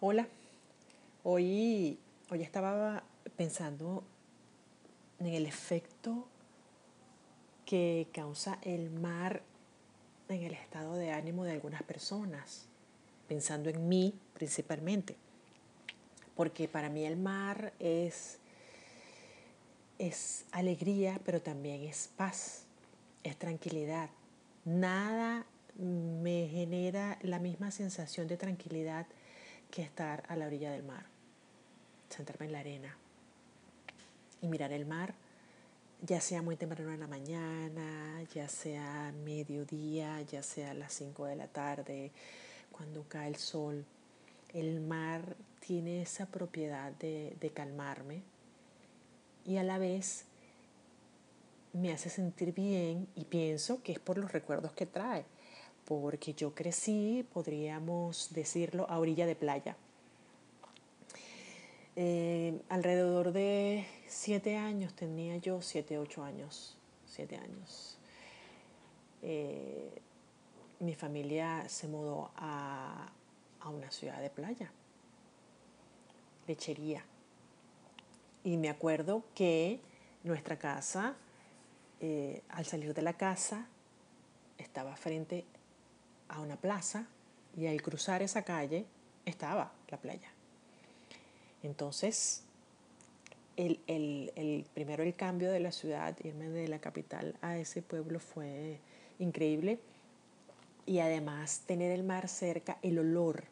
Hola, hoy, hoy estaba pensando en el efecto que causa el mar en el estado de ánimo de algunas personas, pensando en mí principalmente, porque para mí el mar es, es alegría, pero también es paz, es tranquilidad. Nada me genera la misma sensación de tranquilidad que estar a la orilla del mar, sentarme en la arena y mirar el mar, ya sea muy temprano en la mañana, ya sea mediodía, ya sea las 5 de la tarde, cuando cae el sol. El mar tiene esa propiedad de, de calmarme y a la vez me hace sentir bien y pienso que es por los recuerdos que trae porque yo crecí, podríamos decirlo, a orilla de playa. Eh, alrededor de siete años, tenía yo siete, ocho años, siete años. Eh, mi familia se mudó a, una ciudad de playa, lechería. Y me acuerdo que nuestra casa, eh, al salir de la casa, estaba frente a una plaza y al cruzar esa calle estaba la playa. Entonces, el, el, primero el cambio de la ciudad, irme de la capital a ese pueblo fue increíble. Y además tener el mar cerca, el olor.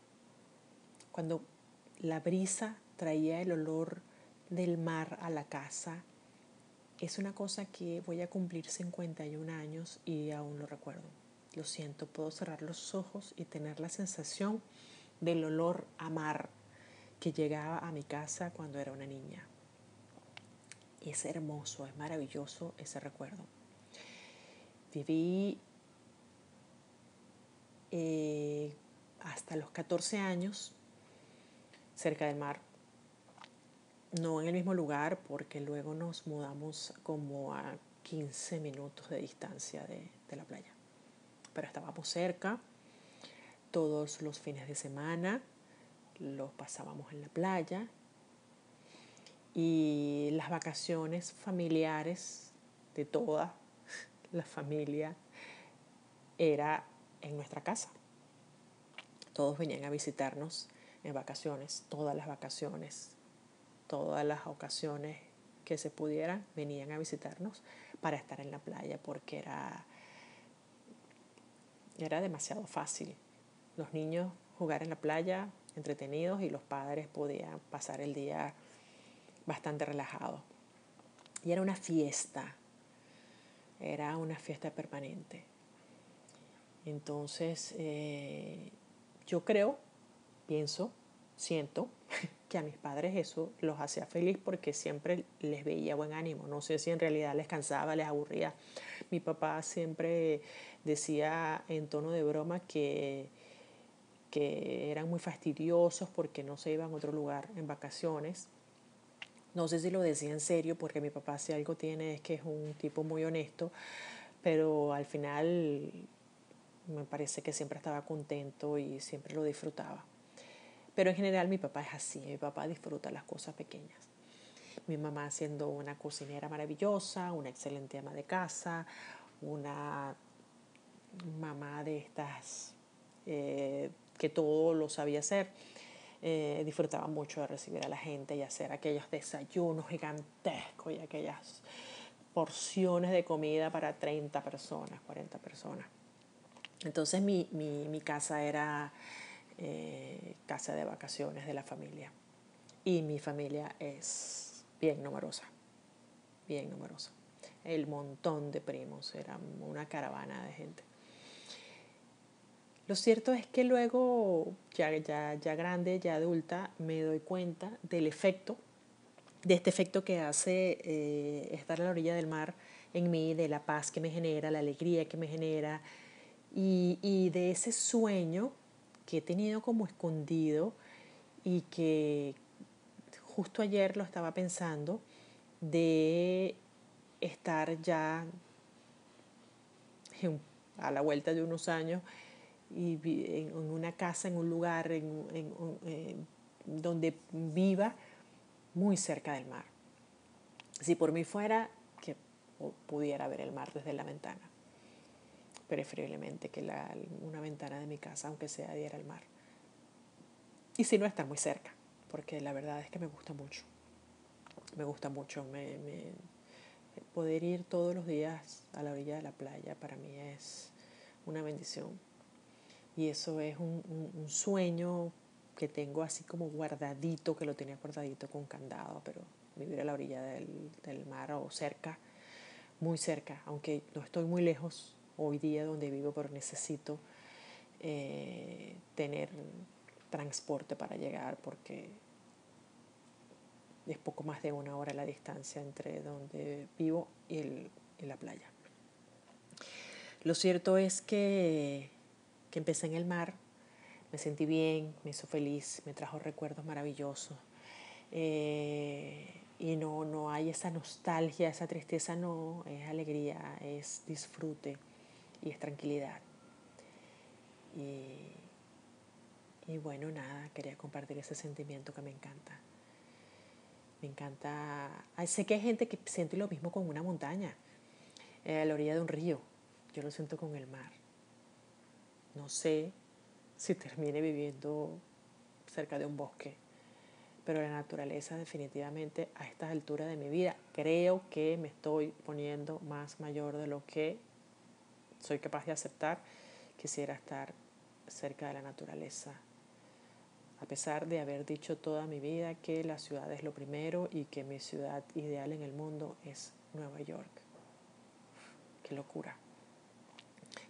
Cuando la brisa traía el olor del mar a la casa, es una cosa que voy a cumplir 51 años y aún lo recuerdo. Lo siento, puedo cerrar los ojos y tener la sensación del olor a mar que llegaba a mi casa cuando era una niña. Es hermoso, es maravilloso ese recuerdo. Viví eh, hasta los 14 años cerca del mar. No en el mismo lugar porque luego nos mudamos como a 15 minutos de distancia de la playa pero estábamos cerca. Todos los fines de semana los pasábamos en la playa y las vacaciones familiares de toda la familia era en nuestra casa. Todos venían a visitarnos en vacaciones, todas las vacaciones, todas las ocasiones que se pudieran, venían a visitarnos para estar en la playa porque era era demasiado fácil. Los niños jugar en la playa entretenidos y los padres podían pasar el día bastante relajados. Y era una fiesta, era una fiesta permanente. Entonces, eh, yo creo, pienso, siento que a mis padres eso los hacía feliz porque siempre les veía buen ánimo. No sé si en realidad les cansaba, les aburría. Mi papá siempre decía en tono de broma que, que eran muy fastidiosos porque no se iban a otro lugar en vacaciones. No sé si lo decía en serio porque mi papá si algo tiene es que es un tipo muy honesto, pero al final me parece que siempre estaba contento y siempre lo disfrutaba. Pero en general mi papá es así, mi papá disfruta las cosas pequeñas. Mi mamá siendo una cocinera maravillosa, una excelente ama de casa, una mamá de estas eh, que todo lo sabía hacer. Eh, disfrutaba mucho de recibir a la gente y hacer aquellos desayunos gigantescos y aquellas porciones de comida para 30 personas, 40 personas. Entonces mi, mi, mi casa era eh, casa de vacaciones de la familia. Y mi familia es bien numerosa, bien numerosa. El montón de primos, era una caravana de gente. Lo cierto es que luego, ya, ya, ya grande, ya adulta, me doy cuenta del efecto, de este efecto que hace eh, estar a la orilla del mar en mí, de la paz que me genera, la alegría que me genera y, y de ese sueño que he tenido como escondido y que justo ayer lo estaba pensando de estar ya a la vuelta de unos años y en una casa, en un lugar en, donde viva muy cerca del mar. Si por mí fuera, que pudiera ver el mar desde la ventana, preferiblemente que la, una ventana de mi casa, aunque sea diera al mar. Y si no, estar muy cerca, porque la verdad es que me gusta mucho. Me gusta mucho. Me, poder ir todos los días a la orilla de la playa para mí es una bendición. Y eso es un, un, sueño que tengo así como guardadito, que lo tenía guardadito con candado, pero vivir a la orilla del, del mar o cerca, muy cerca, aunque no estoy muy lejos hoy día donde vivo, pero necesito eh, tener transporte para llegar porque es poco más de una hora la distancia entre donde vivo y, el, y la playa. Lo cierto es que que empecé en el mar, me sentí bien, me hizo feliz, me trajo recuerdos maravillosos. Eh, y no, no hay esa nostalgia, esa tristeza, no, es alegría, es disfrute y es tranquilidad. Y, y bueno, nada, quería compartir ese sentimiento que me encanta. Me encanta. sé que hay gente que siente lo mismo con una montaña, eh, a la orilla de un río. Yo lo siento con el mar. No sé si termine viviendo cerca de un bosque, pero la naturaleza definitivamente a estas alturas de mi vida creo que me estoy poniendo más mayor de lo que soy capaz de aceptar. Quisiera estar cerca de la naturaleza, a pesar de haber dicho toda mi vida que la ciudad es lo primero y que mi ciudad ideal en el mundo es Nueva York. Qué locura.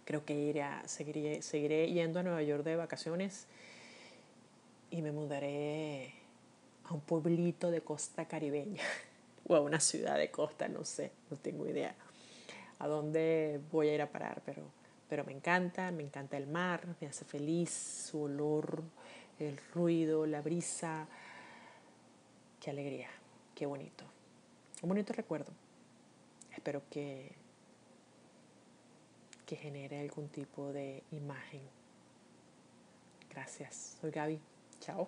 Creo que iré seguiré, seguiré yendo a Nueva York de vacaciones y me mudaré a un pueblito de costa caribeña o a una ciudad de costa, no sé, no tengo idea a dónde voy a ir a parar, pero, pero me encanta, me encanta el mar, me hace feliz, su olor, el ruido, la brisa, qué alegría, qué bonito, un bonito recuerdo. Espero que que genere algún tipo de imagen. Gracias. Soy Gaby. Chao.